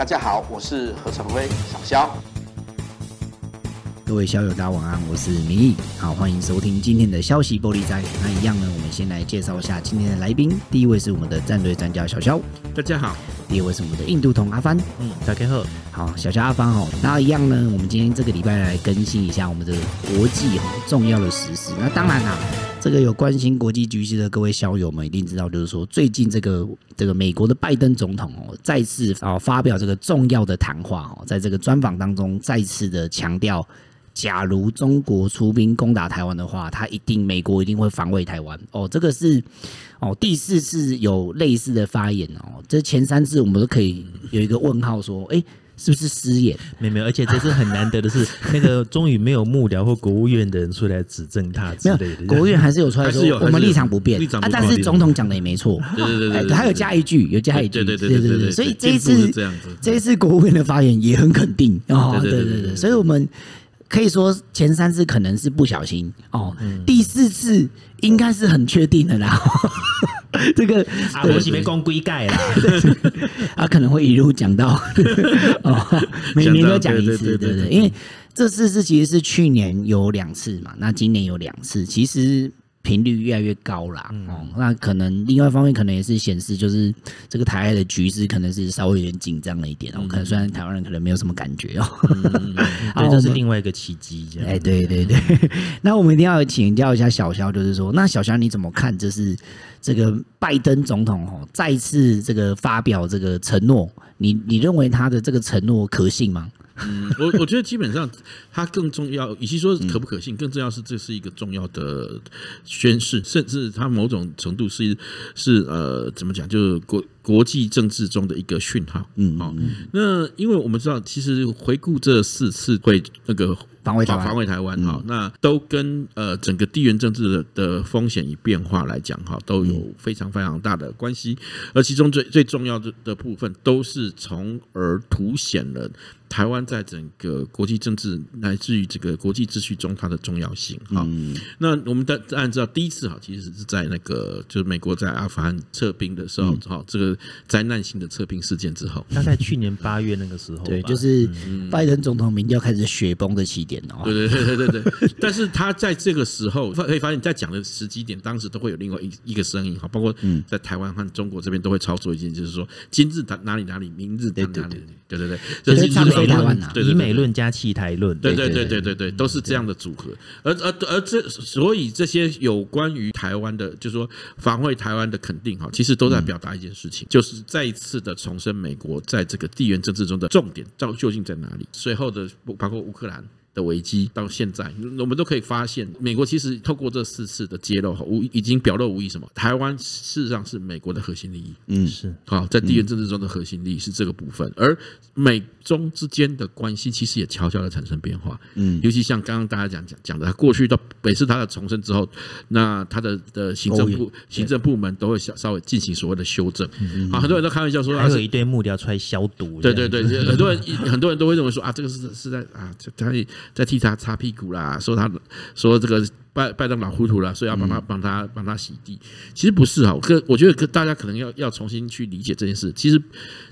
大家好，我是何成辉，小肖。各位校友，大家晚安，我是明义，好，欢迎收听今天的消息玻璃斋。那一样呢，我们先来介绍一下今天的来宾。第一位是我们的战队专家小肖，大家好。第二位是我们的印度同阿帆，嗯，大家好。好，小乔阿帆哦。那一样呢，我们今天这个礼拜来更新一下我们的国际重要的时事。那当然啦、啊，这个有关心国际局势的各位校友们一定知道，就是说最近这个这个美国的拜登总统哦，再次啊发表这个重要的谈话哦，在这个专访当中再次的强调。假如中国出兵攻打台湾的话，他一定美国一定会防卫台湾哦。这个是哦第四次有类似的发言哦。这前三次我们都可以有一个问号说，哎，是不是失言？没有没有，而且这次很难得的是，那个终于没有幕僚或国务院的人出来指正他之类的。没有，国务院还是有出来说，我们立场不变啊。但是总统讲的也没错，对对对对，还有加一句，有加一句，对对对对对。所以这一次这一次国务院的发言也很肯定哦。对对对对，所以我们。可以说前三次可能是不小心哦，嗯、第四次应该是很确定的啦。这个啊，我是没光归盖啦，啊可能会一路讲到 哦，每年都讲一次，对不对？因为这次是其实是去年有两次嘛，那今年有两次，其实。频率越来越高啦，哦，那可能另外一方面可能也是显示，就是这个台海的局势可能是稍微有点紧张了一点哦。可能虽然台湾人可能没有什么感觉哦，对，这是另外一个契机。哎，对对对，那我们一定要请教一下小肖，就是说，那小肖你怎么看？就是这个拜登总统哦，再次这个发表这个承诺，你你认为他的这个承诺可信吗？嗯，我 我觉得基本上它更重要，与其说可不可信，更重要是这是一个重要的宣誓，甚至它某种程度是是呃怎么讲，就是国国际政治中的一个讯号。嗯，好，那因为我们知道，其实回顾这四次会那个防卫台防卫台湾哈，那都跟呃整个地缘政治的的风险与变化来讲哈，都有非常非常大的关系，而其中最最重要的的部分，都是从而凸显了。台湾在整个国际政治乃至于这个国际秩序中，它的重要性哈。那我们当然知道，第一次哈，其实是在那个就是美国在阿富汗撤兵的时候，哈，这个灾难性的撤兵事件之后，大概去年八月那个时候，对，就是拜登总统民调开始雪崩的起点哦。对对对对对对。但是他在这个时候，可以发现，在讲的时机点，当时都会有另外一一个声音哈，包括在台湾和中国这边都会操作一件，就是说今日谈哪里哪里，明日谈哪里，对对对，这是台湾呐，以美论加气台论，对对对对对对，都是这样的组合。而而而这，所以这些有关于台湾的，就是说防卫台湾的肯定哈，其实都在表达一件事情，就是再一次的重申美国在这个地缘政治中的重点到究竟在哪里。随后的包括乌克兰。的危机到现在，我们都可以发现，美国其实透过这四次的揭露，无已经表露无遗什么？台湾事实上是美国的核心利益，嗯，是好在地缘政治中的核心利益是这个部分，而美中之间的关系其实也悄悄的产生变化，嗯，尤其像刚刚大家讲讲讲的，他过去到每次他的重生之后，那他的的行政部行政部门都会稍稍微进行所谓的修正，啊，很多人都开玩笑说，还有一堆幕僚出来消毒，对对对，很多人很多人都会认为说啊，这个是是在啊，他。在替他擦屁股啦，说他说这个拜拜登老糊涂了，所以要帮他帮他帮他洗地。其实不是哈，我我觉得大家可能要要重新去理解这件事。其实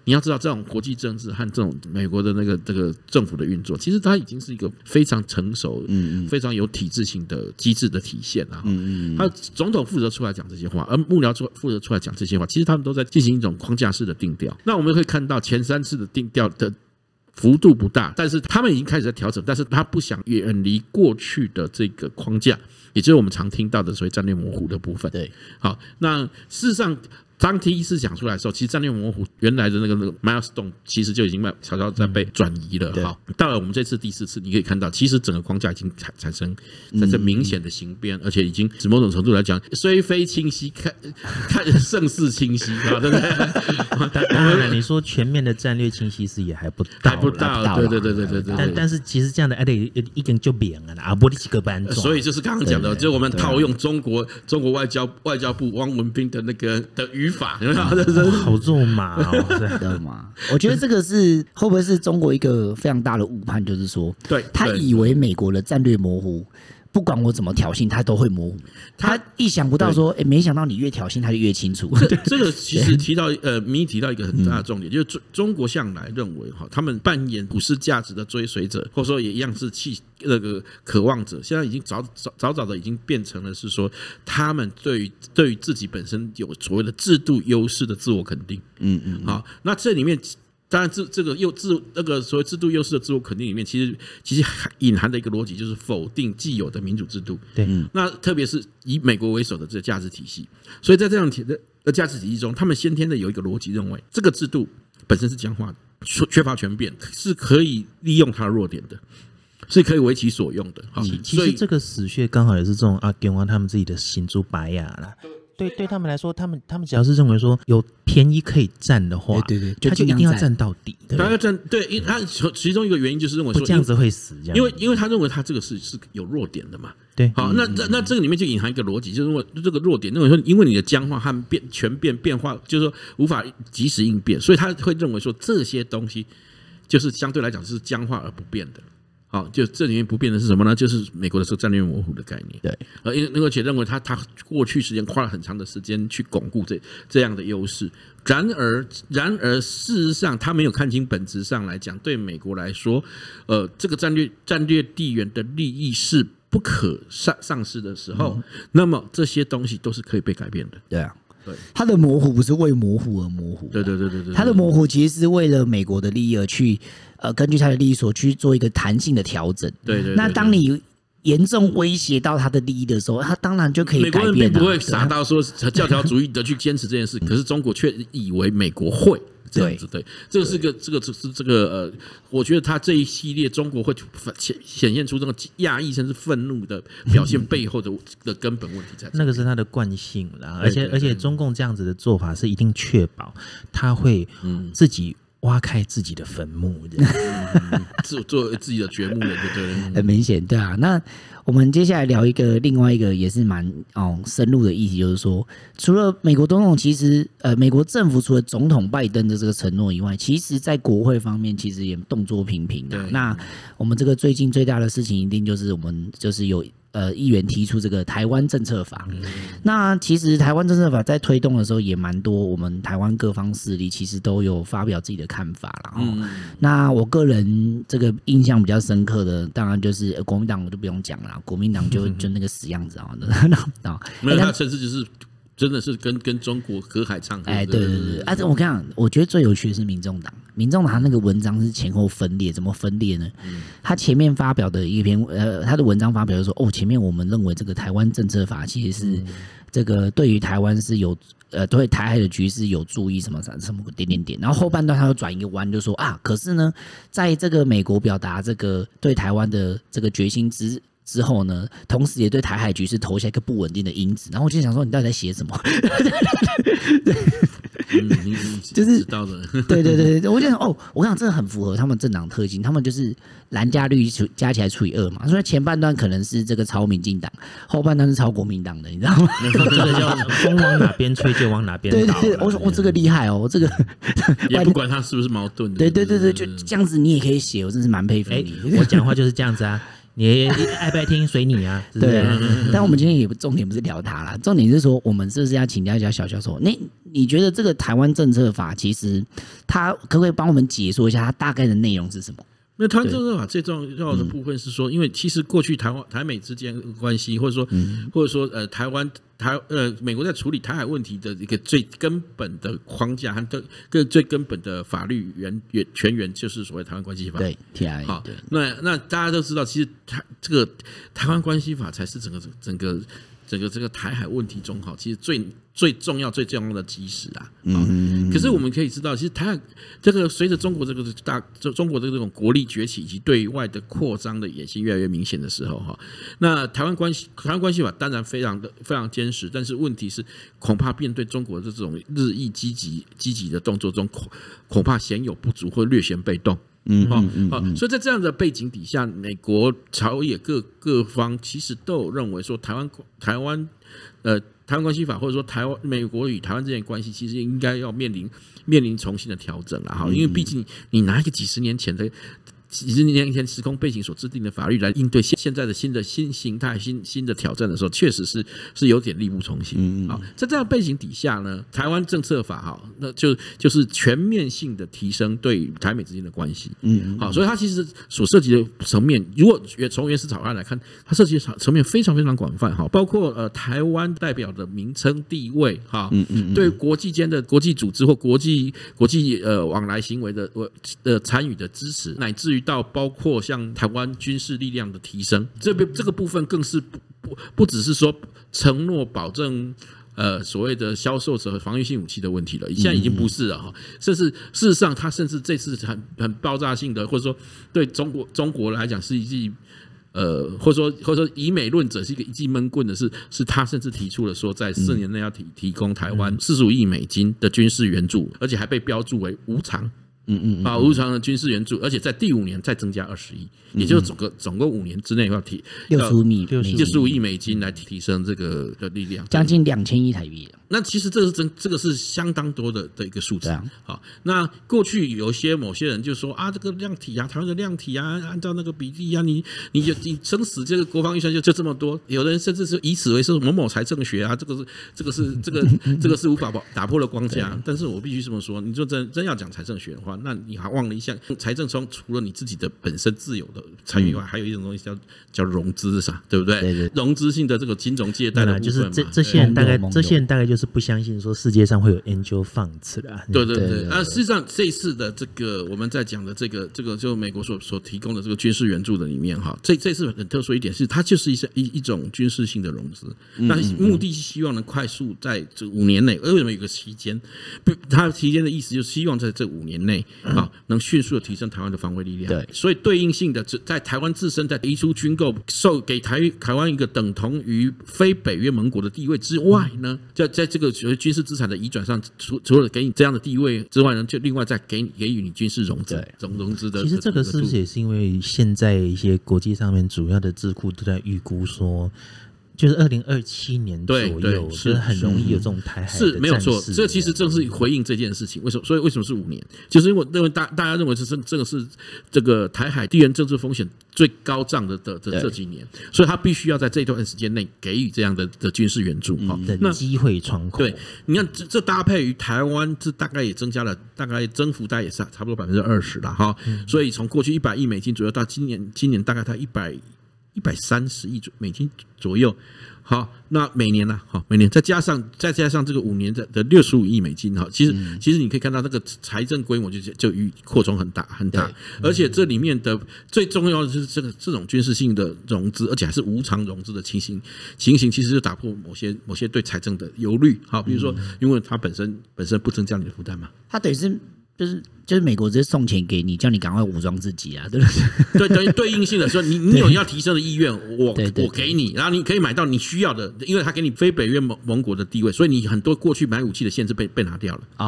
你要知道，这种国际政治和这种美国的那个这个政府的运作，其实它已经是一个非常成熟、嗯非常有体制性的机制的体现了。嗯嗯，他总统负责出来讲这些话，而幕僚出负责出来讲这些话，其实他们都在进行一种框架式的定调。那我们可以看到前三次的定调的。幅度不大，但是他们已经开始在调整，但是他不想远离过去的这个框架，也就是我们常听到的所谓战略模糊的部分。对，好，那事实上。当第一次讲出来的时候，其实战略模糊原来的那个那个 milestone 其实就已经慢悄悄在被转移了。好，到了我们这次第四次，你可以看到，其实整个框架已经产产生产生明显的形变，而且已经从某种程度来讲，虽非清晰，看看胜似清晰，对不对？当然，你说全面的战略清晰是也还不还不到，对对对对对对。但但是其实这样的哎，得，一根就扁了啊，不几个班。所以就是刚刚讲的，就我们套用中国中国外交外交部汪文斌的那个的语。语法，好肉麻哦，知道吗？我觉得这个是会不会是中国一个非常大的误判，就是说，对，他以为美国的战略模糊不管我怎么挑衅，他都会模糊。他意想不到说，哎，没想到你越挑衅，他就越清楚。这 这个其实提到呃，民意提到一个很大的重点，就是中中国向来认为哈，他们扮演股市价值的追随者，或者说也一样是气那个渴望者。现在已经早早早早的已经变成了是说，他们对于对于自己本身有所谓的制度优势的自我肯定。嗯嗯，好，那这里面。当然，这这个又制那个所谓制度优势的自我肯定里面，其实其实隐含的一个逻辑就是否定既有的民主制度。对，那特别是以美国为首的这个价值体系，所以在这样体的的价值体系中，他们先天的有一个逻辑，认为这个制度本身是僵化的，缺缺乏全变，是可以利用它的弱点的，是可以为其所用的。好，其实这个死穴刚好也是这种阿根廷他们自己的行猪白牙了。对，对他们来说，他们他们只要是认为说有便宜可以占的话，对对，他就一定要占到底。他要占，对，因为他其中一个原因就是认为说这样子会死，因为因为他认为他这个是是有弱点的嘛。对，好，那那那这个里面就隐含一个逻辑，就是认为这个弱点，认为说因为你的僵化和变全变变化，就是说无法及时应变，所以他会认为说这些东西就是相对来讲是僵化而不变的。好，就这里面不变的是什么呢？就是美国的这个战略模糊的概念。对，而因而且认为他他过去时间花了很长的时间去巩固这这样的优势。然而，然而事实上，他没有看清本质上来讲，对美国来说，呃，这个战略战略地缘的利益是不可丧丧失的时候，嗯，那么这些东西都是可以被改变的。对啊。对，它的模糊不是为模糊而模糊，对对对对对，它的模糊其实是为了美国的利益而去，呃，根据它的利益所去做一个弹性的调整。对对，那当你严重威胁到他的利益的时候，他当然就可以。美国人并不会傻到说教条主义的去坚持这件事，可是中国却以为美国会。这样子对，这个是个这个是这个呃，我觉得他这一系列中国会显显现出这个压抑甚至愤怒的表现背后的的根本问题在。那个是他的惯性啦，而且而且中共这样子的做法是一定确保他会自己挖开自己的坟墓，做做自己的掘墓人，对对，很明显，对啊，那。我们接下来聊一个另外一个也是蛮哦深入的议题，就是说，除了美国总统，其实呃，美国政府除了总统拜登的这个承诺以外，其实在国会方面其实也动作频频的。那我们这个最近最大的事情，一定就是我们就是有。呃，议员提出这个台湾政策法，那其实台湾政策法在推动的时候也蛮多，我们台湾各方势力其实都有发表自己的看法了。嗯，那我个人这个印象比较深刻的，当然就是国民党，我就不用讲了，国民党就 就那个死样子啊，啊，没有他甚至就是。真的是跟跟中国隔海唱歌。哎，对对对，啊，我跟你讲，我觉得最有趣的是民众党，民众党他那个文章是前后分裂，怎么分裂呢？他前面发表的一篇，呃，他的文章发表说，哦，前面我们认为这个台湾政策法其实是这个对于台湾是有，呃，对台海的局势有注意什么什么点点点，然后后半段他又转一个弯，就说啊，可是呢，在这个美国表达这个对台湾的这个决心之。之后呢，同时也对台海局势投下一个不稳定的因子。然后我就想说，你到底在写什么？就是 对对对对，我就想哦，我讲，真的很符合他们政党特性，他们就是蓝加绿加起来除以二嘛。所以前半段可能是这个超民进党，后半段是超国民党的，你知道吗？这个叫风往哪边吹就往哪边倒。对对对，我说我这个厉害哦，我这个也不管他是不是矛盾的。对对对对，就这样子你也可以写，我真是蛮佩服你。我讲话就是这样子啊。你爱不爱听随你啊，是是对。但我们今天也不重点不是聊他啦，重点是说我们是不是要请教一下小教授？那你觉得这个台湾政策法其实他可不可以帮我们解说一下它大概的内容是什么？那台湾政策法最重要的部分是说，因为其实过去台湾台美之间关系，或者说或者说呃台湾台呃美国在处理台海问题的一个最根本的框架和个个最根本的法律源源泉源，就是所谓台湾关系法。对，TI。好，那那大家都知道，其实台这个台湾关系法才是整个整个。整个这个台海问题中，哈，其实最最重要、最重要的基石啊。嗯。可是我们可以知道，其实台海这个随着中国这个大，中国的这种国力崛起以及对外的扩张的野心越来越明显的时候，哈，那台湾关系台湾关系法当然非常的非常坚实，但是问题是，恐怕面对中国的这种日益积极积极的动作中，恐恐怕鲜有不足或略显被动。嗯，好，好，所以在这样的背景底下，美国朝野各各方其实都有认为说，台湾台湾呃台湾关系法或者说台湾美国与台湾之间关系，其实应该要面临面临重新的调整了哈，因为毕竟你拿一个几十年前的几十年前时空背景所制定的法律来应对现现在的新的新形态、新新的挑战的时候，确实是是有点力不从心。嗯好，在这样背景底下呢，台湾政策法哈，那就就是全面性的提升对台美之间的关系。嗯，好，所以它其实所涉及的层面，如果从原始草案来看，它涉及的层面非常非常广泛哈，包括呃台湾代表的名称地位哈，嗯嗯，对国际间的国际组织或国际国际呃往来行为的呃呃参与的支持，乃至于到包括像台湾军事力量的提升，这边这个部分更是不不不只是说承诺保证呃所谓的销售者和防御性武器的问题了，现在已经不是了哈，甚至事实上，他甚至这次很很爆炸性的，或者说对中国中国来讲是一记呃，或者说或者说以美论者是一个一记闷棍的是，是他甚至提出了说，在四年内要提提供台湾四十五亿美金的军事援助，而且还被标注为无偿。嗯嗯，啊，无偿的军事援助，而且在第五年再增加二十亿，也就是整个总共五年之内要提六十五亿六十五亿美金来提升这个的力量，将近两千亿台币。那其实这是真，这个是相当多的的一个数字。好，那过去有些某些人就说啊，这个量体啊，台湾的量体啊，按照那个比例啊，你你就你生死这个国防预算就就这么多。有的人甚至是以此为是某某财政学啊，这个是这个是这个 这个是无法打破的框架。但是我必须这么说，你就真真要讲财政学的话，那你还忘了一项财政中除了你自己的本身自有的参与以外，还有一种东西叫叫融资啥，对不对？对对，融资性的这个金融借贷的部分就是这这些人大概这些人大概就是。是不相信说世界上会有 angel funds 的，对对对。啊，实际上这一次的这个我们在讲的这个这个就美国所所提供的这个军事援助的里面哈，这这次很特殊一点是它就是一些一一种军事性的融资，那目的是希望能快速在这五年内，为什么有个期间？不，它期间的意思就是希望在这五年内啊，能迅速的提升台湾的防卫力量。对，所以对应性的在台湾自身在提出军购，受给台台湾一个等同于非北约盟国的地位之外呢，在在。这个所谓军事资产的移转上，除除了给你这样的地位之外呢，就另外再给你给予你军事融资、融融资的。其实这个是不是也是因为现在一些国际上面主要的智库都在预估说？就是二零二七年左右，是很容易有这种台海是，是没有错。这其实正是回应这件事情。为什么？所以为什么是五年？就是因为我认为大大家认为是这这个是这个台海地缘政治风险最高涨的的的这几年，所以他必须要在这段时间内给予这样的的军事援助。哈，那机会窗口。对，你看这这搭配于台湾，这大概也增加了大概增幅大概也是差不多百分之二十了哈。所以从过去一百亿美金左右到今年今年大概它一百。一百三十亿美金左右，好，那每年呢？好，每年再加上再加上这个五年的的六十五亿美金，哈，其实其实你可以看到这个财政规模就就与扩充很大很大，而且这里面的最重要的就是这个这种军事性的融资，而且还是无偿融资的情形情形，其实就打破某些某些对财政的忧虑，好，比如说，因为它本身本身不增加你的负担嘛，它等于是。就是就是美国直接送钱给你，叫你赶快武装自己啊，对不对？对，等于对应性的说，你 你有要提升的意愿，我我给你，然后你可以买到你需要的，因为他给你非北约盟盟国的地位，所以你很多过去买武器的限制被被拿掉了啊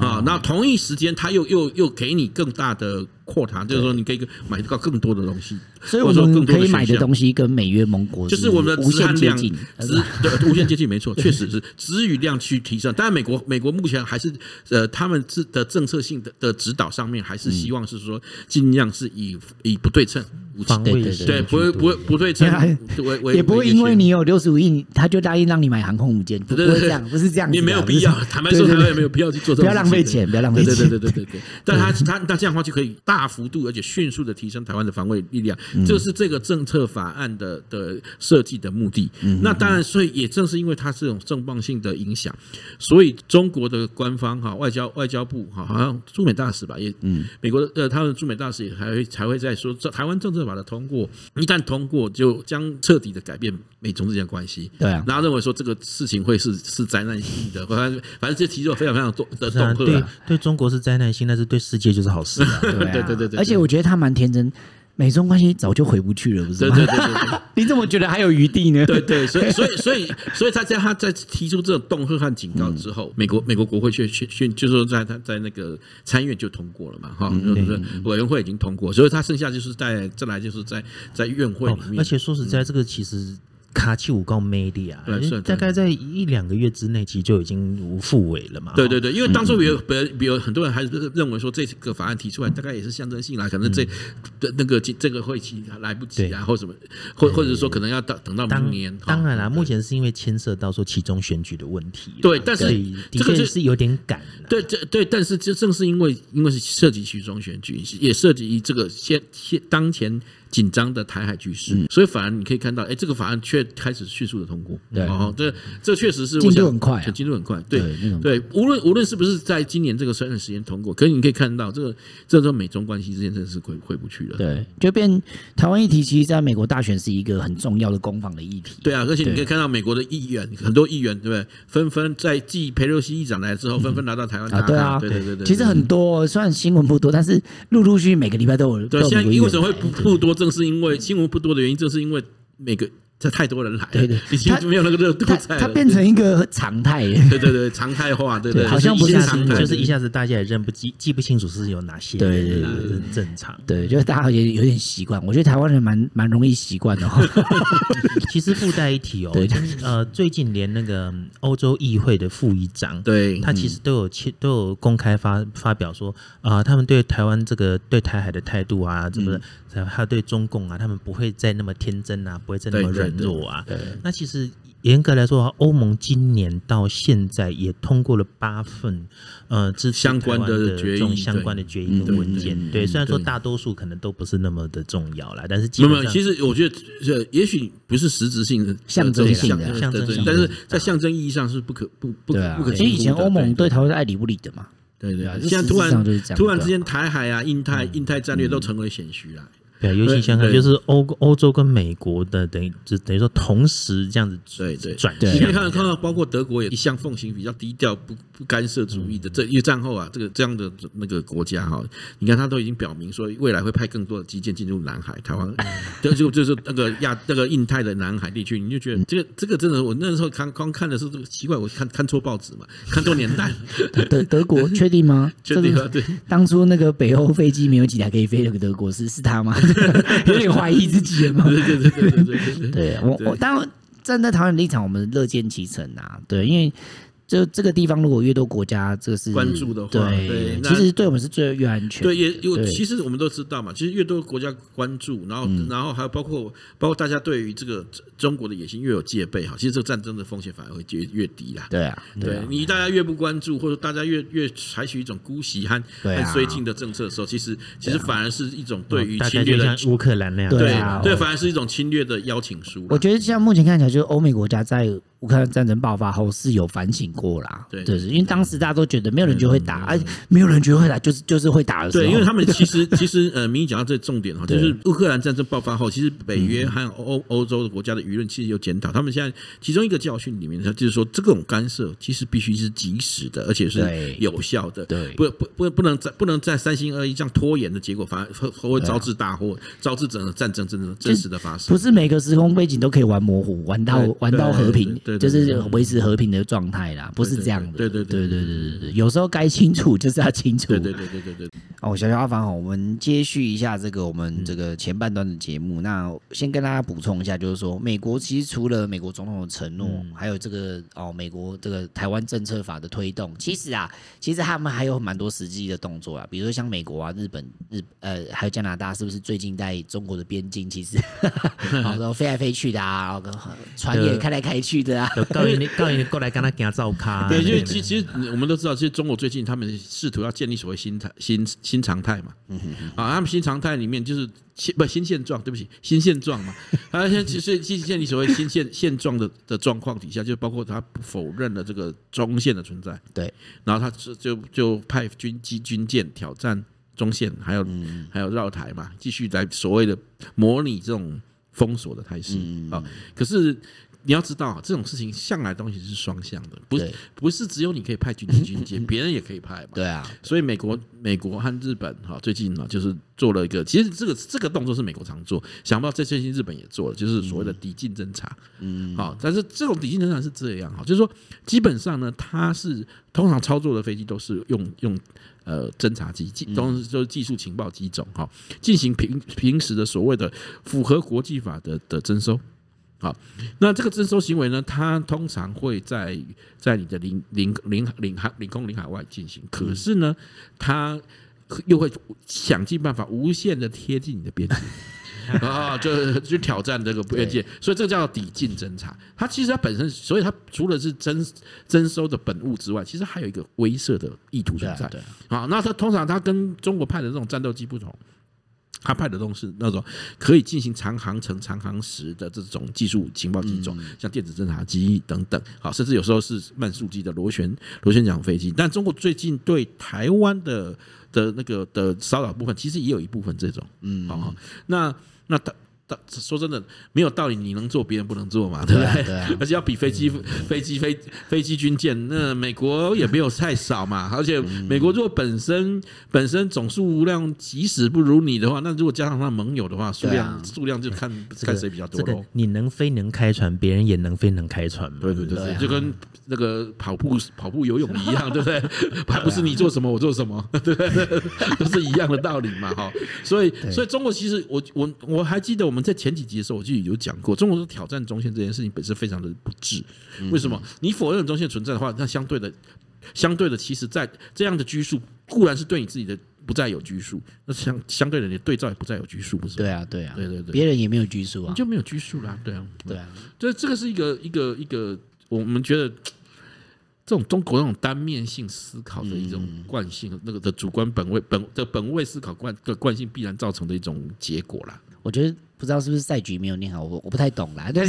啊！那同一时间，他又又又给你更大的。扩大就是说，你可以买到更多的东西，所以我们可以买的东西跟美约盟国就是我们的无限接近，对，无限接近没错，确实是质与量去提升。当然，美国美国目前还是呃，他们自的政策性的的指导上面，还是希望是说尽量是以以不对称。防卫对对，不会不会不对称，也不会因为你有六十五亿，他就答应让你买航空母舰，不会这样，不是这样，你没有必要。坦白说，台湾也没有必要去做这种，不要浪费钱，不要浪费钱。对对对对对。对。但他他那这样的话就可以大幅度而且迅速的提升台湾的防卫力量，这是这个政策法案的的设计的目的。那当然，所以也正是因为它这种重磅性的影响，所以中国的官方哈外交外交部哈好像驻美大使吧，也嗯，美国的呃他们驻美大使也还会才会在说，这台湾政策法的通过，一旦通过，就将彻底的改变美中之间关系。对啊，然后认为说这个事情会是是灾难性的，反正反正这提出非常非常多的恫吓。对，对中国是灾难性，但是对世界就是好事。对对对对，而且我觉得他蛮天真。美中关系早就回不去了，不是吗？对对对对，你怎么觉得还有余地呢？对对，所以所以所以所以他在他在提出这种恫吓和警告之后，嗯、美国美国国会却却却就是说在他在那个参院就通过了嘛，哈、嗯，就是委员会已经通过，所以他剩下就是在再来就是在在院会里面、哦。而且说实在，这个其实。卡其武告 media，大概在一两个月之内，其实就已经无复尾了嘛。对对对，因为当初有比如很多人还是认为说这个法案提出来，大概也是象征性啦，可能这的那个这个会期来不及啊，或什么，或或者说可能要等等到明年。当然啦，目前是因为牵涉到说其中选举的问题。对，但是这个是有点赶。对，这对，但是这正是因为因为是涉及其中选举，也涉及这个现现当前。紧张的台海局势，嗯、所以反而你可以看到，哎，这个法案却开始迅速的通过。对，哦，这这确实是进度很快，进度很快。对对，无论无论是不是在今年这个生日时间通过，可是你可以看到，这个这个美中关系之间真的是回回不去了。对，就变台湾议题，其实在美国大选是一个很重要的攻防的议题。对啊，而且你可以看到美国的议员，很多议员对不对？纷纷在继佩洛西议长来之后，纷纷来到台湾啊。对啊，对对对。其实很多，虽然新闻不多，但是陆陆续续每个礼拜都有。对，现在为什么会不不多？正是因为新闻。不多的原因，正是因为每个。这太多人来，对对，已经没有那个热度在了。它变成一个常态，对对对，常态化，对对，好像不是常态，就是一下子大家也认不记记不清楚是有哪些，对对对，正常。对，就是大家也有点习惯。我觉得台湾人蛮蛮容易习惯的。其实附带一提哦，呃，最近连那个欧洲议会的副议长，对，他其实都有都有公开发发表说啊，他们对台湾这个对台海的态度啊，怎么还有对中共啊，他们不会再那么天真啊，不会再那么软弱啊。那其实严格来说，欧盟今年到现在也通过了八份呃，相关的这种相关的决议跟文件。对，虽然说大多数可能都不是那么的重要啦，但是基本上其实我觉得，也许不是实质性的象征性的象征性，但是在象征意义上是不可不不不可。其实以前欧盟对台湾是爱理不理的嘛。对对啊，现在突然突然之间，台海啊、印太、印太战略都成为显学了。对，尤其想想就是欧欧洲跟美国的等于就等于说同时这样子对对转，你可以看到看到包括德国也一向奉行比较低调不不干涉主义的，这因为战后啊这个这样的那个国家哈，你看他都已经表明说未来会派更多的基建进入南海、台湾，就就就是那个亚那个印太的南海地区，你就觉得这个这个真的，我那时候刚刚看的是这个奇怪，我看看错报纸嘛，看错年代。德德国确定吗？确定啊，对。当初那个北欧飞机没有几台可以飞那个德国是是他吗？有点怀疑自己了吗？对对对对对，我我当然站在台湾立场，我们乐见其成啊。对，因为。就这个地方，如果越多国家这个是关注的话，对，对其实对我们是最越安全。对，也有其实我们都知道嘛，其实越多国家关注，然后、嗯、然后还有包括包括大家对于这个中国的野心越有戒备哈，其实这个战争的风险反而会越越低啦。对啊，对，你大家越不关注，或者大家越越采取一种姑息和和绥靖的政策的时候，其实其实反而是一种对于侵略的像乌克兰那样，对、啊、对，反而是一种侵略的邀请书。我觉得像目前看起来，就是欧美国家在。乌克兰战争爆发后是有反省过啦，对，就是，因为当时大家都觉得没有人觉得会打，而没有人觉得会打，就是就是会打的时候。对，因为他们其实其实呃，明义讲到这重点哈，就是乌克兰战争爆发后，其实北约还有欧欧洲的国家的舆论其实有检讨，他们现在其中一个教训里面，他就是说这种干涉其实必须是及时的，而且是有效的，对，不不不不能在不能在三心二意这样拖延的结果，反而会会招致大祸，招致整个战争真的真实的发生。不是每个时空背景都可以玩模糊，玩到玩到和平。就是维持和平的状态啦，不是这样的。对对对对对对对，有时候该清楚 就是要清楚。对对对对对对。哦，小小阿凡，我们接续一下这个我们这个前半段的节目。那先跟大家补充一下，就是说，美国其实除了美国总统的承诺，还有这个哦，美国这个台湾政策法的推动，其实啊，其实他们还有蛮多实际的动作啊，比如说像美国啊、日本、日呃还有加拿大，是不是最近在中国的边境，其实 然后飞来飞去的啊，然后船也开来开去的啊。告诉你，告诉你过来跟他给他照卡。对，因为其其实我们都知道，其实中国最近他们试图要建立所谓新态新新常态嘛。嗯哼哼。啊，他们新常态里面就是新不新现状，对不起，新现状嘛。他 现在其实建建立所谓新现现状的的状况底下，就包括他不否认了这个中线的存在。对。然后他就就就派军机军舰挑战中线，还有、嗯、还有绕台嘛，继续来所谓的模拟这种封锁的态势。啊、嗯，可是。你要知道，这种事情向来东西是双向的，不是不是只有你可以派军机军舰，别人也可以派嘛。对啊，所以美国、美国和日本哈，最近呢就是做了一个，其实这个这个动作是美国常做，想不到这最近日本也做了，就是所谓的抵近侦察。嗯，好，但是这种抵近侦察是这样哈，就是说基本上呢，它是通常操作的飞机都是用用呃侦察机，都是就是技术情报机种哈，进行平平时的所谓的符合国际法的的征收。好，那这个征收行为呢，它通常会在在你的领领领领海领空领海外进行，可是呢，它又会想尽办法无限的贴近你的边界。啊，就去挑战这个边界，所以这叫抵近侦查。它其实它本身，所以它除了是征征收的本物之外，其实还有一个威慑的意图存在。对，好，那它通常它跟中国派的这种战斗机不同，它派的都是那种可以进行长航程、长航时的这种技术情报机种，像电子侦察机等等。好，甚至有时候是慢速机的螺旋螺旋桨飞机。但中国最近对台湾的的那个的骚扰部分，其实也有一部分这种。嗯，好，那。那他他说真的没有道理，你能做别人不能做嘛？对不对？对啊，而且要比飞机、飞机、飞飞机、军舰，那美国也没有太少嘛。而且美国如果本身本身总数量即使不如你的话，那如果加上他盟友的话，数量数量就看看谁比较多喽。你能飞能开船，别人也能飞能开船嘛？对对对，就跟那个跑步跑步游泳一样，对不对？还不是你做什么我做什么，对不对？都是一样的道理嘛。哈，所以所以中国其实我我我还记得我们。在前几集的时候，我就有讲过，中国是挑战中线这件事情本身非常的不智。为什么？你否认中线存在的话，那相对的，相对的，其实，在这样的拘束固然是对你自己的不再有拘束，那相相对的，你对照也不再有拘束，不是？对啊，对啊，对对对，别人也没有拘束啊，你就没有拘束啦。对啊，对啊，这这个是一个一个一个，我们觉得这种中国那种单面性思考的一种惯性，那个的主观本位本的本位思考惯的惯性，必然造成的一种结果啦。我觉得。不知道是不是赛局没有念好，我我不太懂啦。对，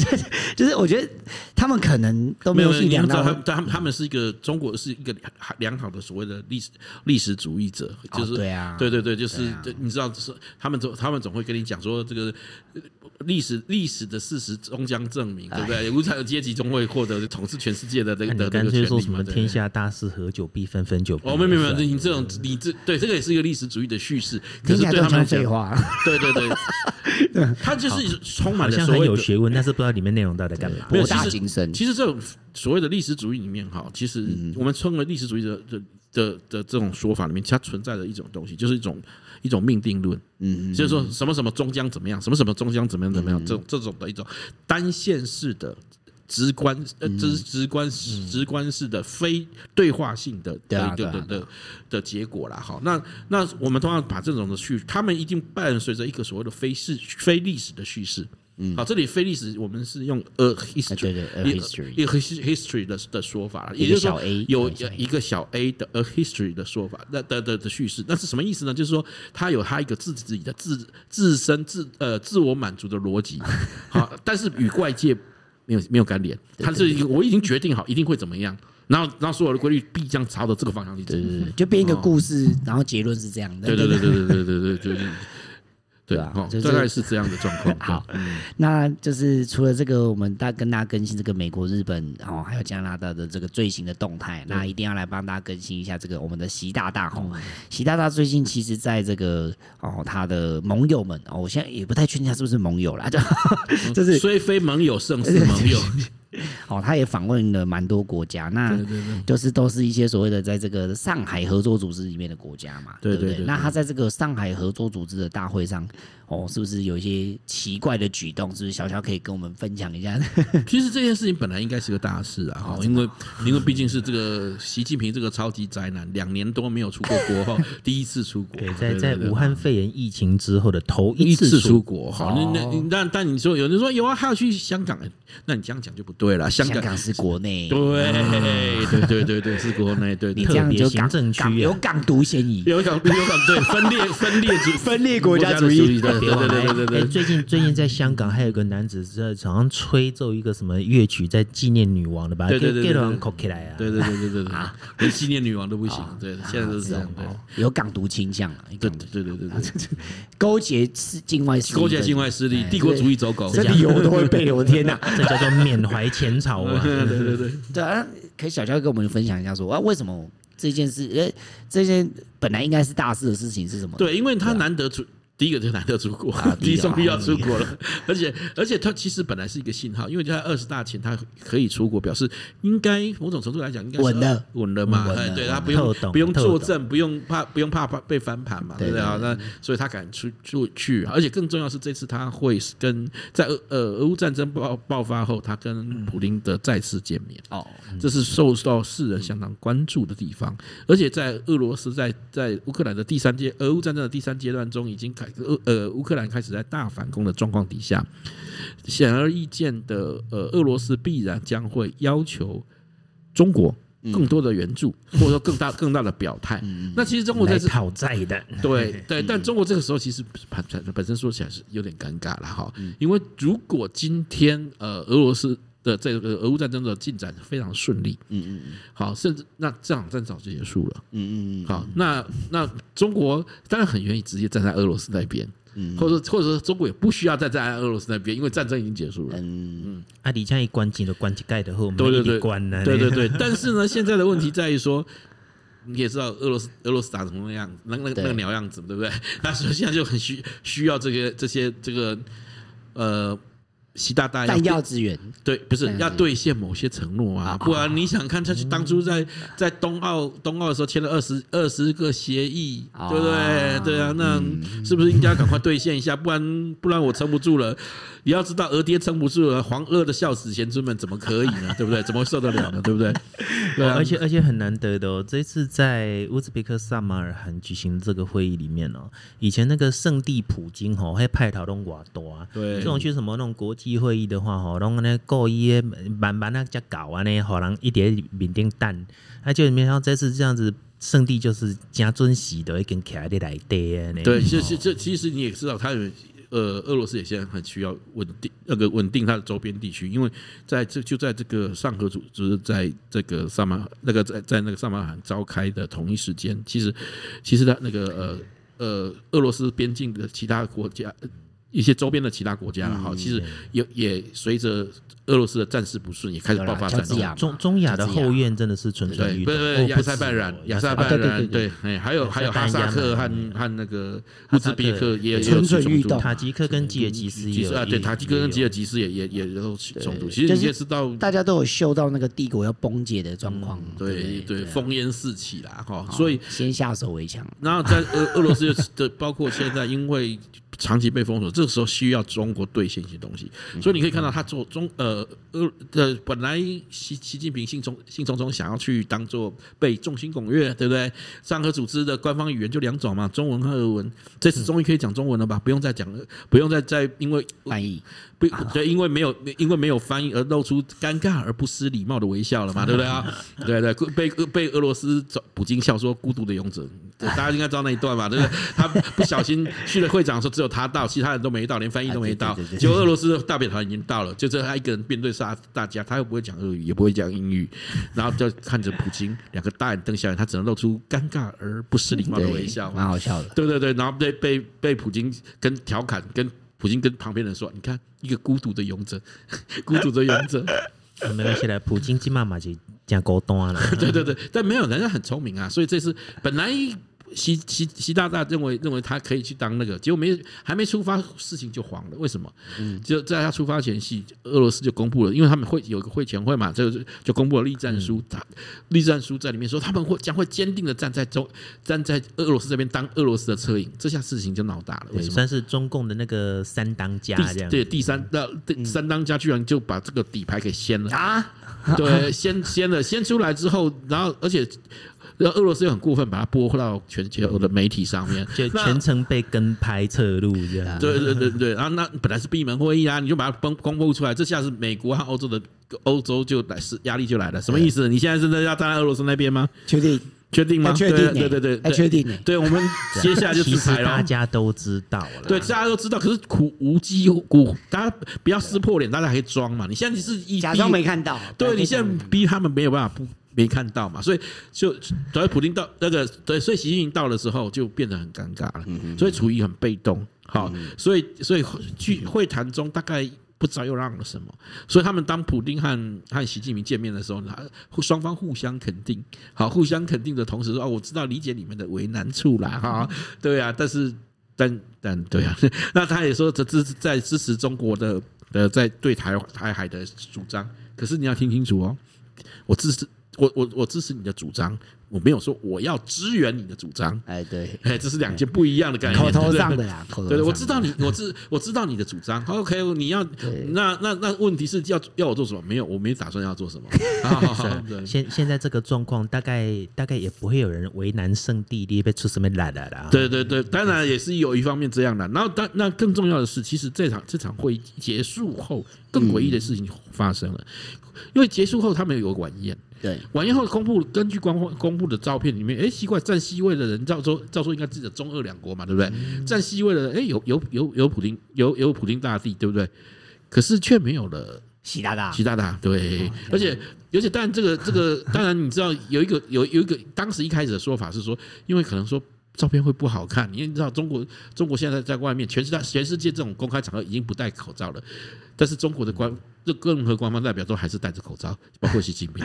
就是我觉得他们可能都没有去量到，他们他们是一个中国是一个良好的所谓的历史历史主义者，就是对啊，对对对，就是你知道，就是他们总他们总会跟你讲说，这个历史历史的事实终将证明，对不对？无产阶级终会获得统治全世界的这个的这个权利嘛？天下大事，合久必分，分久必。哦，没有没有，你这种你这对这个也是一个历史主义的叙事，可是对他们来讲，对对对。他就是充满了所谓有学问，但是不知道里面内容到底干嘛。博大精深。其实这种所谓的历史主义里面，哈，其实我们称为历史主义的的的的这种说法里面，它存在的一种东西，就是一种一种命定论。嗯，就是说什么什么终将怎么样，什么什么终将怎么样怎么样，这这种的一种单线式的。直观呃，直直观直观式的非对话性的的一个的的的结果啦。好，那那我们通常把这种的叙，他们一定伴随着一个所谓的非事非历史的叙事。嗯，好，这里非历史我们是用 a history，一个 history 的的说法，也就是说有一个小 a 的 a history 的说法，那的的的叙事，那是什么意思呢？就是说他有他一个自己的自自身自呃自我满足的逻辑，好，但是与外界。没有没有干联，他是一个我已经决定好一定会怎么样，然后然后所有的规律必将朝着这个方向去走，对对对，就编一个故事，然后结论是这样的，对对对对对对对对对。对啊，大概是这样的状况。好，那就是除了这个，我们大跟大家更新这个美国、日本哦，还有加拿大的这个最新的动态。那一定要来帮大家更新一下这个我们的习大大哦。习大大最近其实在这个哦，他的盟友们哦，我现在也不太确定他是不是盟友啦，就 就是虽非盟友，胜似盟友。哦，他也访问了蛮多国家，那就是都是一些所谓的在这个上海合作组织里面的国家嘛，对不对？那他在这个上海合作组织的大会上。哦，是不是有一些奇怪的举动？是不是小乔可以跟我们分享一下？其实这件事情本来应该是个大事啊，哈，因为因为毕竟是这个习近平这个超级宅男，两年多没有出过国后，第一次出国，在在武汉肺炎疫情之后的头一次出国，好，那那但但你说有人说有啊，还要去香港，那你这样讲就不对了，香港是国内，对对对对对，是国内，对，你这样就行政区有港独嫌疑，有港有港对分裂分裂主 分裂国家主义。的。对对对对对，最近最近在香港还有个男子在好像吹奏一个什么乐曲，在纪念女王的吧？对对对对，给起来啊！对对对对对对，连纪念女王都不行。对，现在都是这样。有港独倾向啊！对对对对对，勾结是境外势力，勾结境外势力，帝国主义走狗，这理由都会背。我的天哪，这叫做缅怀前朝啊！对对对对，啊，可以小乔跟我们分享一下，说啊，为什么这件事？呃，这件本来应该是大事的事情是什么？对，因为他难得出。第一个就难得出国，啊、第一终于要出国了，而且而且他其实本来是一个信号，因为在二十大前他可以出国，表示应该某种程度来讲应该稳了。稳了嘛，哎，对他不用不用作证，不用怕不用怕被翻盘嘛，对不对？啊？那所以他敢出出去，而且更重要是这次他会跟在俄呃俄乌战争爆爆发后，他跟普林德再次见面。哦，这是受到世人相当关注的地方，而且在俄罗斯在在乌克兰的第三阶俄乌战争的第三阶段中已经开。俄呃，乌克兰开始在大反攻的状况底下，显而易见的，呃，俄罗斯必然将会要求中国更多的援助，或者说更大更大的表态。那其实中国在讨债的，对 对，但中国这个时候其实本身说起来是有点尴尬了哈，因为如果今天呃俄罗斯的这个俄乌战争的进展非常顺利，嗯嗯嗯，好，甚至那这场战早就结束了，嗯嗯嗯，好，那那中国当然很愿意直接站在俄罗斯那边，嗯，或者或者说中国也不需要再站在俄罗斯那边，因为战争已经结束了，嗯嗯，啊，你这样一关机的关机盖的后，对对对，关了，对对对，但是呢，现在的问题在于说，你也知道俄罗斯俄罗斯打成那样，那那那个鸟样子，对不对？那所以现在就很需需要这些这些这个呃。习大大弹药资源，对，不是要兑现某些承诺啊，不然你想看，他去当初在在冬奥冬奥的时候签了二十二十个协议，对不对？对啊，那是不是应该赶快兑现一下？不然不然我撑不住了。你要知道，俄爹撑不住了，黄俄的孝子贤孙们怎么可以呢？对不对？怎么受得了呢？对不对？对，而且而且很难得的哦，这次在乌兹别克萨马尔罕举行这个会议里面哦，以前那个圣地普京吼还派头拢瓦多啊，对，这种去什么那种国际会议的话吼，拢呢故意慢慢那在搞啊呢，好让一点缅甸蛋，那就没想到这次这样子，圣地就是加尊喜的一根卡的来的。对，其实这其实你也知道他有。呃，俄罗斯也现在很需要稳定那个稳定它的周边地区，因为在这就在这个上合组织在这个萨马那个在在那个萨马罕召开的同一时间，其实其实它那个呃呃俄罗斯边境的其他国家。一些周边的其他国家了哈，其实也也随着俄罗斯的战事不顺，也开始爆发战争。中中亚的后院真的是蠢蠢欲动。对对对，亚塞拜然，亚塞拜然，对，哎，还有还有哈萨克和和那个乌兹别克也有蠢蠢欲动。塔吉克跟吉尔吉斯也啊，对，塔吉克跟吉尔吉斯也也也都冲突。其实你也知道，大家都有嗅到那个帝国要崩解的状况。对对，烽烟四起啦哈，所以先下手为强。然后在俄俄罗斯的，包括现在因为。长期被封锁，这个时候需要中国兑现一些东西，所以你可以看到他做中呃呃呃本来习习近平兴冲兴冲冲想要去当做被众星拱月，对不对？上合组织的官方语言就两种嘛，中文和俄文。这次终于可以讲中文了吧？不用再讲了，不用再再因为翻译。不对，因为没有因为没有翻译而露出尴尬而不失礼貌的微笑了嘛，对不对啊？对对，被被俄罗斯普京笑说孤独的勇者，大家应该知道那一段吧？对不对？他不小心去了会场的时候，只有他到，其他人都没到，连翻译都没到。结果俄罗斯的代表团已经到了，就只有他一个人面对杀大家，他又不会讲俄语，也不会讲英语，然后就看着普京两个大眼瞪小眼，他只能露出尴尬而不失礼貌的微笑，蛮好笑的。对对对，然后被被被普京跟调侃跟。普京跟旁边人说：“你看，一个孤独的勇者，孤独的勇者。没关系啦，普京今妈妈就讲高端了。对对对，但没有人家很聪明啊，所以这次本来。”习习习大大认为认为他可以去当那个，结果没还没出发，事情就黄了。为什么？嗯，就在他出发前夕，俄罗斯就公布了，因为他们会有一个会前会嘛，这个就公布了栗战书。他栗战书在里面说，他们会将会坚定的站在中站在俄罗斯这边，当俄罗斯的车影。这下事情就闹大了。为什么？算是中共的那个三当家这样。对，第三那三当家居然就把这个底牌给掀了啊！对，掀掀了，掀出来之后，然后而且。俄罗斯又很过分，把它播到全球的媒体上面，就全程被跟拍侧录这样。对对对对，然后那本来是闭门会议啊，你就把它公公布出来，这下是美国和欧洲的欧洲就来是压力就来了，什么意思？你现在真的要站在俄罗斯那边吗？确定？确定吗？确定？对对对，确定。对，我们接下来就其实大家都知道了，对，大家都知道，可是苦无机苦，大家不要撕破脸，大家可以装嘛。你现在你是一假装没看到，对你现在逼他们没有办法不。没看到嘛，所以就所以普京到那个对，所以习近平到的时候就变得很尴尬了，所以处于很被动。好，所以所以去会谈中大概不知道又让了什么，所以他们当普京和和习近平见面的时候呢，双方互相肯定，好，互相肯定的同时说哦，我知道理解你们的为难处啦，哈，对啊，但是。但但对啊，那他也说这支持在支持中国的呃在对台台海的主张。可是你要听清楚哦，我支持我我我支持你的主张。我没有说我要支援你的主张，哎，对，哎，这是两件不一样的概念，口头上的呀，对对，我知道你，我知我知道你的主张，OK，你要那那那问题是要要我做什么？没有，我没打算要做什么。现现在这个状况，大概大概也不会有人为难圣地，你被出什么来了啦？对对对，当然也是有一方面这样的。然后，但那更重要的是，其实这场这场会议结束后，更诡异的事情发生了，因为结束后他们有个晚宴。对，晚宴后公布，根据官方公布的照片里面，哎，奇怪，站 C 位的人，照说照说应该记得中俄两国嘛，对不对？嗯、站 C 位的人，哎，有有有有普丁，有有普丁大帝，对不对？可是却没有了习大大，习大大，对，哦、而且而且，当然这个这个，当然你知道有一个有有一个，当时一开始的说法是说，因为可能说照片会不好看，因为你知道中国中国现在在外面，全世界全世界这种公开场合已经不戴口罩了，但是中国的官，这任何官方代表都还是戴着口罩，包括习近平。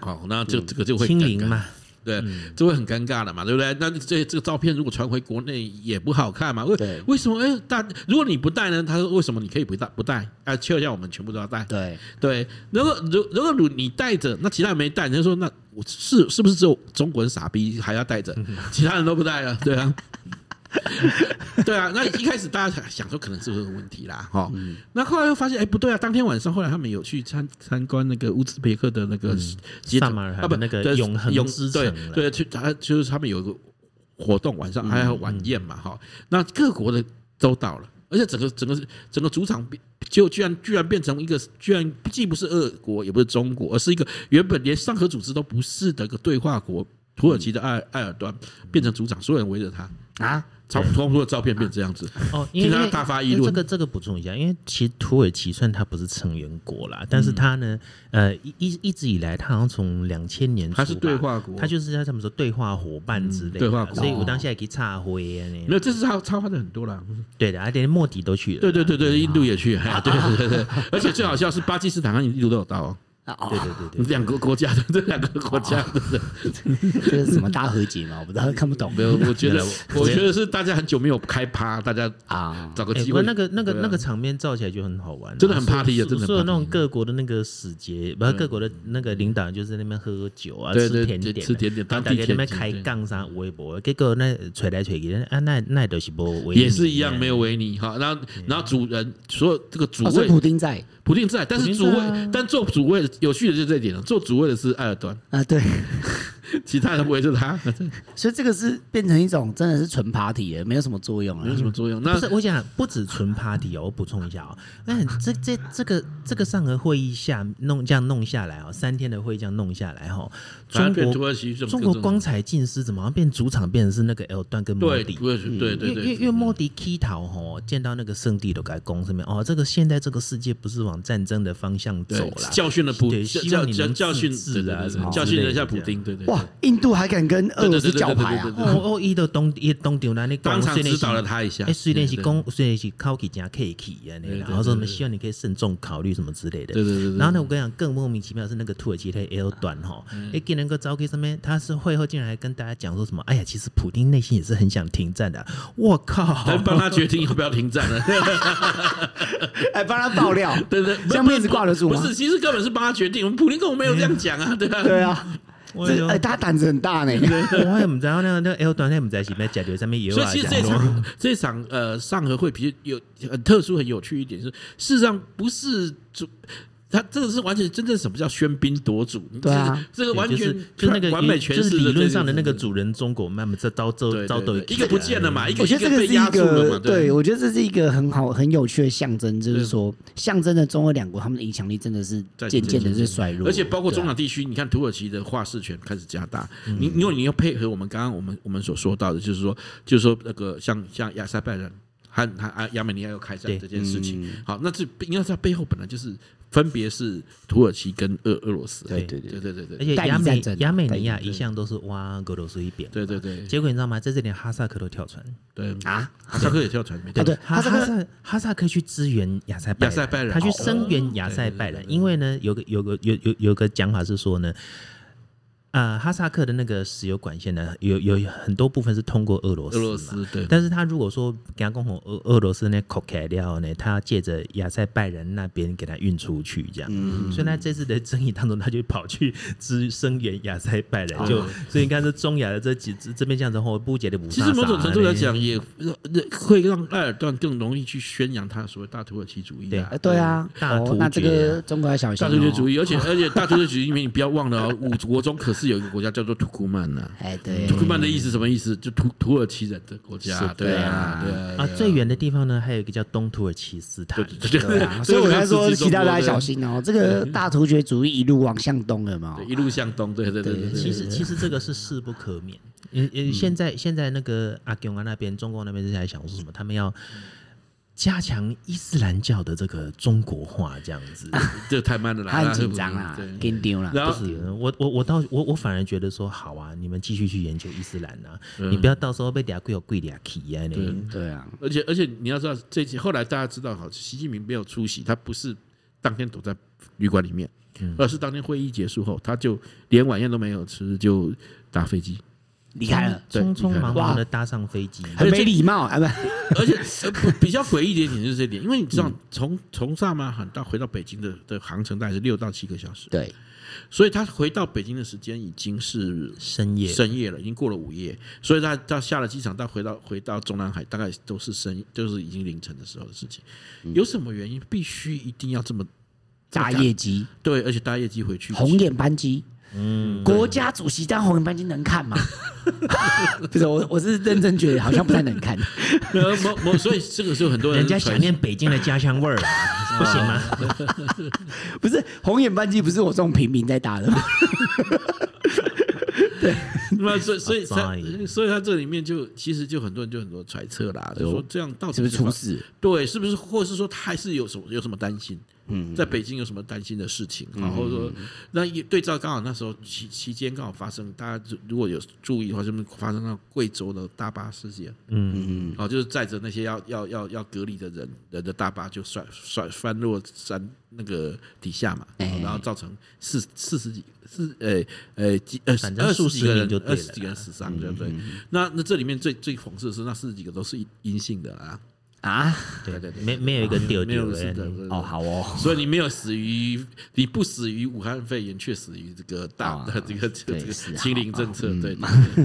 好，那就这个就会清零嘛，对，就会很尴尬了嘛，对不对？那这这个照片如果传回国内也不好看嘛？为为什么？哎，大如果你不戴呢？他说为什么你可以不戴不戴？啊，确认一下我们全部都要戴。对对，如果如如果你戴着，那其他人没戴，人家说那我是是不是只有中国人傻逼还要戴着，其他人都不戴了？对啊。对啊，那一开始大家想说可能是不是有问题啦，哈、嗯，那后来又发现，哎，不对啊，当天晚上后来他们有去参参观那个乌兹别克的那个萨马尔不，那个永恒之城，对对，去他就是他们有一个活动，晚上还要晚宴嘛，哈、嗯，那各国的都到了，而且整个整个整个主场就居然居然变成一个，居然既不是俄国也不是中国，而是一个原本连上合组织都不是的一个对话国，土耳其的埃埃尔端变成主场，所有人围着他。啊。差不多的照片变这样子。哦，因为他大发议论。这个这个补充一下，因为其实土耳其算它不是成员国啦，但是它呢，呃，一一直以来，它好像从两千年它是对话国，它就是要怎么说对话伙伴之类的，对话国，所以我当下也可以插灰啊，没有，这是他插花的很多啦，对的，而且莫迪都去了，对对对对，印度也去，对对对对，而且最好笑是巴基斯坦和印度都有到哦。对对对对，两个国家的 这两个国家的，这是什么大和解吗？我不知道，看不懂。没有，我觉得，我觉得是大家很久没有开趴，大家啊找个机会。那个那个那个场面照起来就很好玩，真的很 party 啊！真的，所有那种各国的那个使节，不是各国的那个领导，就是在那边喝酒啊，吃甜点，吃甜点，大家在那边开杠啥微博，结果那吹来吹去，啊，那那都是不维，也是一样没有维尼哈。然后然后主人所有这个主位，普丁在。普丁在，但是主位，啊、但做主位有趣的就是这一点了。做主位的是埃尔段啊，对，其他人不会是他，所以这个是变成一种真的是纯 party 耶，没有什么作用啊，没有什么作用。那不是我想不止纯 party 哦，我补充一下哦，那这这这个这个上合会议下弄这样弄下来哦，三天的会议这样弄下来哈，中国中国光彩尽失，怎么样变主场变成是那个 L 段跟莫迪？对对对，因为因为莫迪 K 逃哦，见到那个圣地都该攻上面哦，这个现在这个世界不是往战争的方向走了，教训了普，教教教训啊，教训了一下普丁，对对。哇，印度还敢跟俄罗斯叫牌啊！哦哦，伊都东伊东丢那，你当场指导了他一下。哎，虽然是公，虽然是考起加 K K 啊，然后说什么希望你可以慎重考虑什么之类的。对对对。然后呢，我跟你讲，更莫名其妙是那个土耳其的 L 段哈，哎，给那个招 K 上面，他是会后竟然还跟大家讲说什么？哎呀，其实普丁内心也是很想停战的。我靠！帮他决定要不要停战了。哎，帮他爆料，对对，这样面子挂得住吗？不是，其实根本是帮他决定。我们普丁根本没有这样讲啊，对吧？对啊，哎，他胆子很大呢。我也不知道那个那个 L 段，他也不在前面解决上面也有。所以其实这场这场呃上合会比较有很特殊、很有趣一点是，事实上不是主。他这个是完全真正什么叫喧宾夺主？对啊，这个完全就那个完美诠释理论上的那个主人中国，慢慢在招招招都一个不见了嘛，一个我觉得这个是一个对，我觉得这是一个很好很有趣的象征，就是说象征着中俄两国他们的影响力真的是渐渐的是衰弱，而且包括中亚地区，你看土耳其的话事权开始加大，你因为你要配合我们刚刚我们我们所说到的，就是说就是说那个像像亚塞拜然和和啊亚美尼亚要开战这件事情，好，那这应该是它背后本来就是。分别是土耳其跟俄俄罗斯，对对对对对对，而且亚美亚美尼亚一向都是挖俄罗斯一边，对对对。结果你知道吗？在这里哈萨克都跳船，对。啊，哈萨克也跳船，对对。哈萨克哈萨克去支援亚塞拜亚塞拜然，他去声援亚塞拜然，因为呢，有个有个有有有个讲法是说呢。呃，哈萨克的那个石油管线呢，有有很多部分是通过俄罗斯，俄罗斯对。但是他如果说给他共同俄俄罗斯那口开掉呢，他要借着亚塞拜人那边给他运出去，这样。嗯。所以，在这次的争议当中，他就跑去支声援亚塞拜人，就所以你看，这中亚的这几这边这样子后不解的。其实某种程度来讲，也会让埃尔段更容易去宣扬他所谓大土耳其主义。对对啊，大突厥。那这个中国要小心。大土耳其主义，而且而且大土耳其主义因为，你不要忘了哦，五国中可是有一个国家叫做土库曼呐。哎，对。土库曼的意思什么意思？就土土耳其人的国家。对啊，对啊。啊，最远的地方呢，还有一个叫东土耳其斯坦。对啊。所以我 才说，其他大家小心哦。这个大突厥主义一路往向东了嘛？一路向东，对对对对。其实其实这个是势不可免。嗯嗯，现在现在那个阿共啊那边，中国那边是在想说什么？他们要加强伊斯兰教的这个中国化，这样子，这太慢了啦，他很紧张了，跟丢了。不是，我我我倒我我反而觉得说好啊，你们继续去研究伊斯兰啊，你不要到时候被俩贵有贵俩起啊。对对啊，而且而且你要知道，这次后来大家知道，好，习近平没有出席，他不是当天躲在旅馆里面，而是当天会议结束后，他就连晚宴都没有吃，就搭飞机。离开了，匆匆忙忙的搭上飞机，很没礼貌 啊！不，而且比较诡异的一点就是这点，因为你知道，从从萨马罕到回到北京的的航程大概是六到七个小时，对，所以他回到北京的时间已经是深夜，深夜了，已经过了午夜，所以他到下了机场到回到回到中南海，大概都是深，就是已经凌晨的时候的事情。有什么原因？必须一定要这么搭夜机？对，而且搭夜机回去，红眼班机。嗯，国家主席当红眼班机能看吗？不是我，我是认真觉得好像不太能看。呃，所以这个时候很多人，人家想念北京的家乡味儿，不行吗？不是红眼班机，不是我这种平民在打的吗？对，那所以所以 他所以他这里面就其实就很多人就很多揣测啦，就说这样到底是不是出事？对，是不是，或者是说他还是有什么有什么担心？嗯，在北京有什么担心的事情？然后说，那也对照刚好那时候期期间刚好发生，大家如果有注意的话，就发生到贵州的大巴事件。嗯嗯，哦，就是载着那些要要要要隔离的人人的大巴就摔摔翻落山那个底下嘛，然后造成四四十几四呃呃几呃二十几个人就二十几个人死伤，对不对？那那这里面最最讽刺的是，那四十几个都是阴性的啊。啊，对对对，没没有一个丢丢的哦，好哦，所以你没有死于，你不死于武汉肺炎，却死于这个大的这个这个清零政策，对，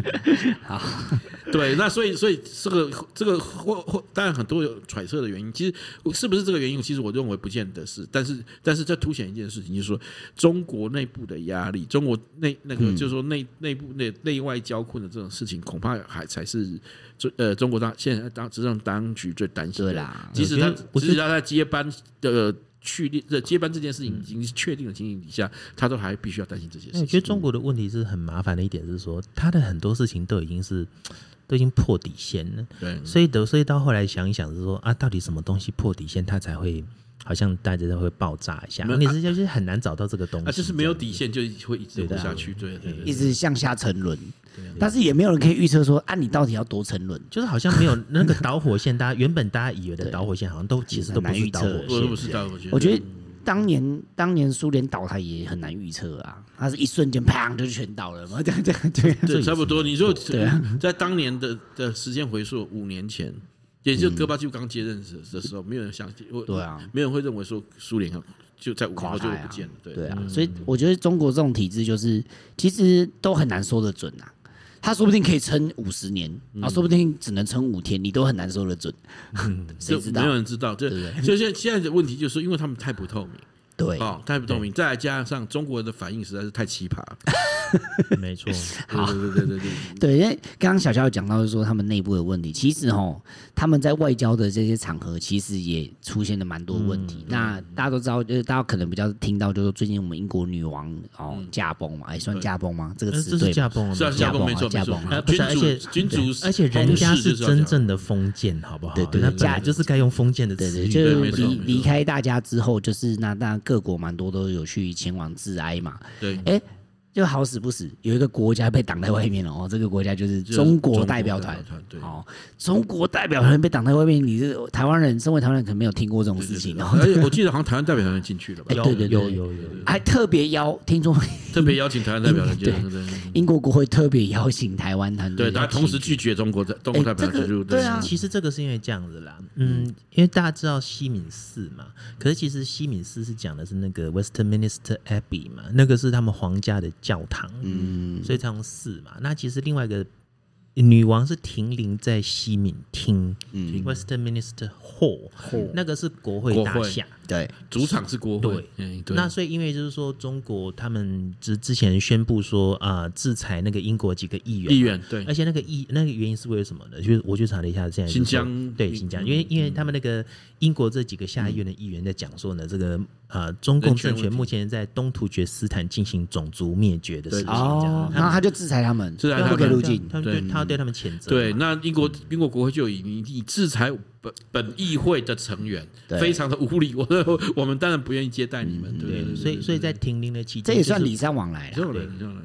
好，对，那所以所以这个这个或或当然很多有揣测的原因，其实是不是这个原因？其实我认为不见得是，但是但是这凸显一件事情，就是说中国内部的压力，中国内那个就是说内内部内内外交困的这种事情，恐怕还才是。中呃，中国当现在当执政当局最担心的啦，即使他即使他在接班的确定这接班这件事情已经确定的情形底下，他都还必须要担心这些事情。我觉得中国的问题是很麻烦的一点是说，他的很多事情都已经是 都已经破底线了，对，所以得所以到后来想一想是说啊，到底什么东西破底线，他才会。好像大家都会爆炸一下，问题是就是很难找到这个东西，啊，就是没有底线就会一直活下去，对一直向下沉沦。但是也没有人可以预测说，啊，你到底要多沉沦？就是好像没有那个导火线，大家原本大家以为的导火线，好像都其实都不是导火线，不是导火线。我觉得当年当年苏联倒台也很难预测啊，它是一瞬间砰就全倒了嘛，这样这样对，差不多。你说对，在当年的的时间回溯五年前。也就戈巴乔夫刚接任的时候，没有人相信，对啊，没有人会认为说苏联就在五年后就会不见了，对。对啊，所以我觉得中国这种体制就是其实都很难说得准啊，他说不定可以撑五十年啊，说不定只能撑五天，你都很难说得准，谁知道？没有人知道，对。所以现现在的问题就是因为他们太不透明。对，哦，太不透明，再加上中国人的反应实在是太奇葩。没错，好，对对对对对，对，因为刚刚小乔有讲到，就是说他们内部的问题，其实哦，他们在外交的这些场合，其实也出现了蛮多问题。那大家都知道，就是大家可能比较听到，就是最近我们英国女王哦驾崩嘛，哎，算驾崩吗？这个词对，驾崩，驾崩，没错，驾崩。而且君主，而且人家是真正的封建，好不好？对对，那驾就是该用封建的词语，就是离离开大家之后，就是那那各国蛮多都有去前往致哀嘛。对，哎。就好死不死有一个国家被挡在外面了哦，这个国家就是中国代表团。哦，中国代表团被挡在外面，你是台湾人，身为台湾人可能没有听过这种事情哦。而且我记得好像台湾代表团进去了吧？对对对，有有有，还特别邀听众，特别邀请台湾代表团进去。英国国会特别邀请台湾团队，对，他同时拒绝中国的中国代表团进入。对啊，其实这个是因为这样子啦，嗯，因为大家知道西敏寺嘛，可是其实西敏寺是讲的是那个 Westminster Abbey 嘛，那个是他们皇家的教堂，嗯，所以才用寺嘛。那其实另外一个女王是停灵在西敏厅，嗯，Westminster Hall，那个是国会大厦。对，主场是国会。对，那所以因为就是说，中国他们之之前宣布说啊，制裁那个英国几个议员，议员对，而且那个议那个原因是为了什么呢？就是我去查了一下，现在新疆。对新疆，因为因为他们那个英国这几个下议院的议员在讲说呢，这个呃中共政权目前在东突厥斯坦进行种族灭绝的事情，哦，然后他就制裁他们，制裁他不可入境，他对他要对他们谴责。对，那英国英国国会就以你你制裁。本本议会的成员非常的无理，我我们当然不愿意接待你们，对，所以所以在停灵的期间，这也算礼尚往来，对，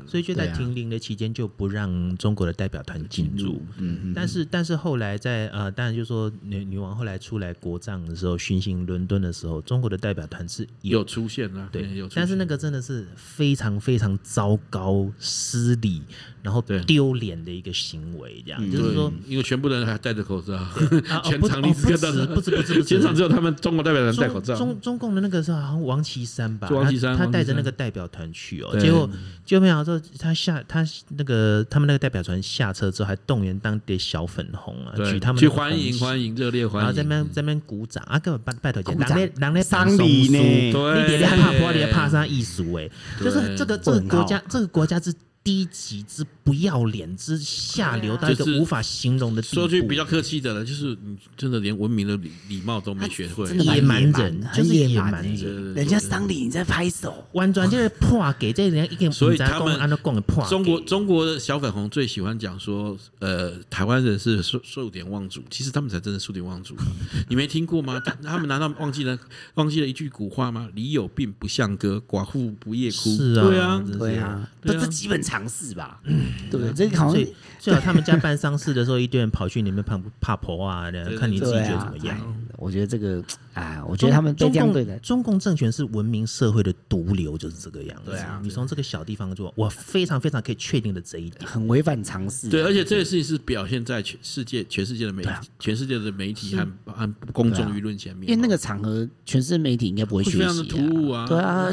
所以就在停灵的期间就不让中国的代表团进入，嗯，但是但是后来在呃，当然就是说女女王后来出来国葬的时候，巡行伦敦的时候，中国的代表团是有出现啊，对，有，但是那个真的是非常非常糟糕、失礼，然后丢脸的一个行为，这样就是说，因为全部人还戴着口罩，全场。不止不止不止，现场只有他们中国代表团戴口罩。中中共的那个是好像王岐山吧？王岐山，他带着那个代表团去哦，结果就没想到他下他那个他们那个代表团下车之后，还动员当地小粉红啊，举他们去欢迎欢迎热烈欢迎，然后在那边在那边鼓掌啊，根本拜拜托，人家人家丧礼呢，对，你别怕破，你怕啥艺术哎，就是这个这个国家这个国家是。低级之不要脸之下流到一个无法形容的地步。说句比较客气的了，就是你真的连文明的礼礼貌都没学会，野蛮人，就是野蛮人。人家桑礼你在拍手，弯转就是破给这人家一点。所以他们中国中国的小粉红最喜欢讲说，呃，台湾人是数数典忘祖，其实他们才真的数典忘祖。你没听过吗？他们难道忘记了忘记了一句古话吗？李有病不像歌，寡妇不夜哭。是啊，对啊，对啊，这是基本常识吧？嗯，对，这个好像最好他们家办丧事的时候，一堆人跑去里面怕怕婆啊，看你自己觉得怎么样？我觉得这个，哎，我觉得他们中共对中共政权是文明社会的毒瘤，就是这个样子。对啊，你从这个小地方做，我非常非常可以确定的这一点，很违反常识。对，而且这个事情是表现在全世界、全世界的媒体、全世界的媒体和和公众舆论前面。因为那个场合，全世界媒体应该不会学习。非常的突兀啊！对啊，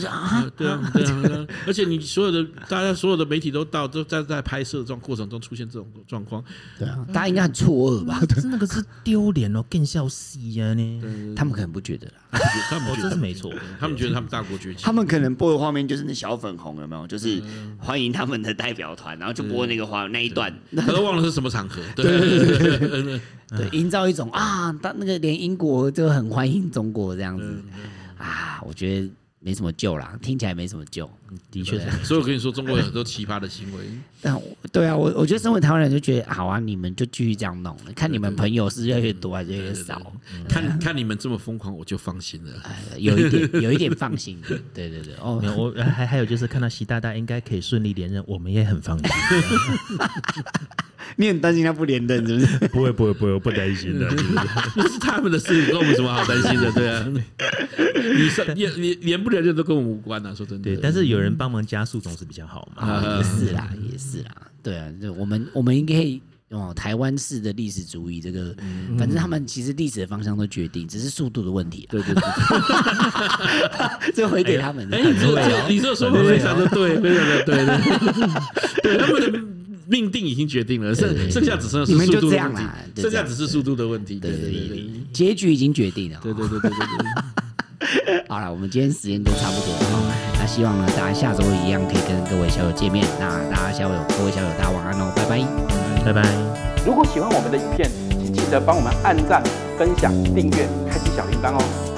对啊，对啊，而且你所有的大家所有的媒体都到。都在在拍摄这种过程中出现这种状况，对啊，大家应该很错愕吧？那个是丢脸哦，更笑死啊呢！他们可能不觉得啦，他们觉得这是没错，他们觉得他们大国崛起，他们可能播的画面就是那小粉红有没有？就是欢迎他们的代表团，然后就播那个画那一段，他都忘了是什么场合，对。对对对对，营造一种啊，当那个连英国就很欢迎中国这样子啊，我觉得。没什么救啦，听起来没什么救，的确是。所以我跟你说，中国有很多奇葩的行为。但对啊，我我觉得身为台湾人就觉得好啊，你们就继续这样弄，看你们朋友是越来越多还是越来越少。看看你们这么疯狂，我就放心了。有一点有一点放心。对对对，哦，我还还有就是看到习大大应该可以顺利连任，我们也很放心。你很担心他不连任是不是？不会不会不会，我不担心的，那是他们的事，跟我们什么好担心的？对啊，你是连连连不连任都跟我们无关啊，说真的。对，但是有人帮忙加速总是比较好嘛。也是啦，也是啦。对啊，就我们我们应该哦，台湾式的历史主义，这个反正他们其实历史的方向都决定，只是速度的问题。对对对，这回给他们。哎，你这你这说的非常的对，非常的对对，对他们的。命定已经决定了，剩剩下只剩是速度的问题，剩下只是速度的问题。对对对，结局已经决定了。对对对对对对。好了，我们今天时间都差不多了，那希望呢，大家下周一样可以跟各位小友见面。那大家小友，各位小友，大家晚安哦，拜拜，拜拜。如果喜欢我们的影片，请记得帮我们按赞、分享、订阅、开启小铃铛哦。